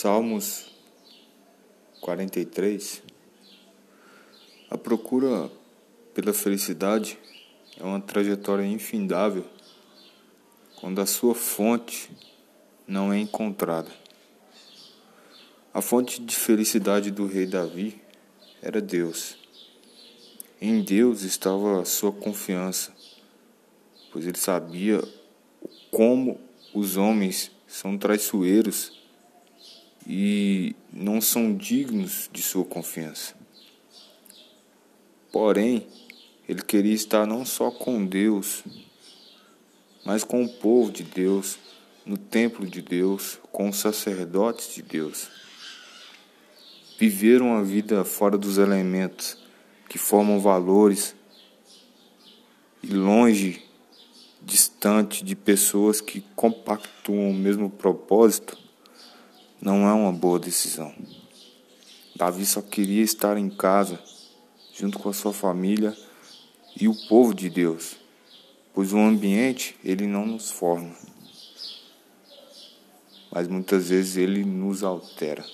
Salmos 43 A procura pela felicidade é uma trajetória infindável quando a sua fonte não é encontrada. A fonte de felicidade do rei Davi era Deus. Em Deus estava a sua confiança, pois ele sabia como os homens são traiçoeiros e não são dignos de sua confiança. Porém, ele queria estar não só com Deus, mas com o povo de Deus, no templo de Deus, com os sacerdotes de Deus. Viver uma vida fora dos elementos que formam valores e longe, distante de pessoas que compactuam o mesmo propósito não é uma boa decisão. Davi só queria estar em casa, junto com a sua família e o povo de Deus, pois o ambiente ele não nos forma, mas muitas vezes ele nos altera.